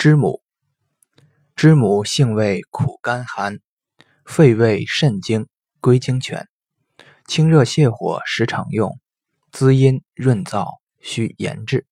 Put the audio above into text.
知母。知母性味苦甘寒肺胃肾经归经泉清热泻火时常用滋阴润燥需研制。